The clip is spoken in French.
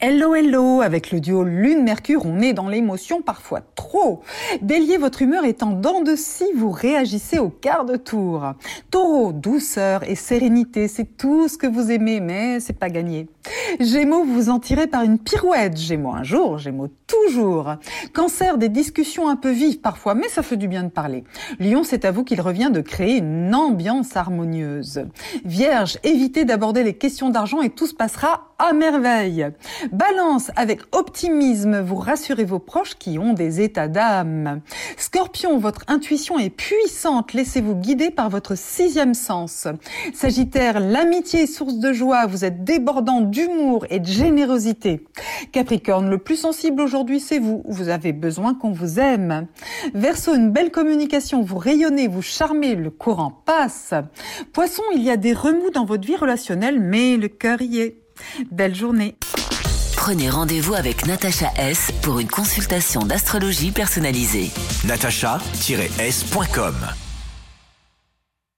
Hello hello, avec le duo Lune-Mercure, on est dans l'émotion parfois trop. Bélier, votre humeur est en dents de vous réagissez au quart de tour. Taureau, douceur et sérénité, c'est tout ce que vous aimez, mais c'est pas gagné. Gémeaux, vous en tirez par une pirouette. Gémeaux un jour, Gémeaux toujours. Cancer, des discussions un peu vives parfois, mais ça fait du bien de parler. Lion, c'est à vous qu'il revient de créer une ambiance harmonieuse. Vierge, évitez d'aborder les questions d'argent et tout se passera à merveille. Balance, avec optimisme, vous rassurez vos proches qui ont des états d'âme. Scorpion, votre intuition est puissante, laissez-vous guider par votre sixième sens. Sagittaire, l'amitié source de joie, vous êtes débordant d'humour et de générosité. Capricorne, le plus sensible aujourd'hui c'est vous, vous avez besoin qu'on vous aime. Verseau, une belle communication, vous rayonnez, vous charmez, le courant passe. Poisson, il y a des remous dans votre vie relationnelle, mais le cœur y est. Belle journée. Prenez rendez-vous avec Natacha S pour une consultation d'astrologie personnalisée. natacha-s.com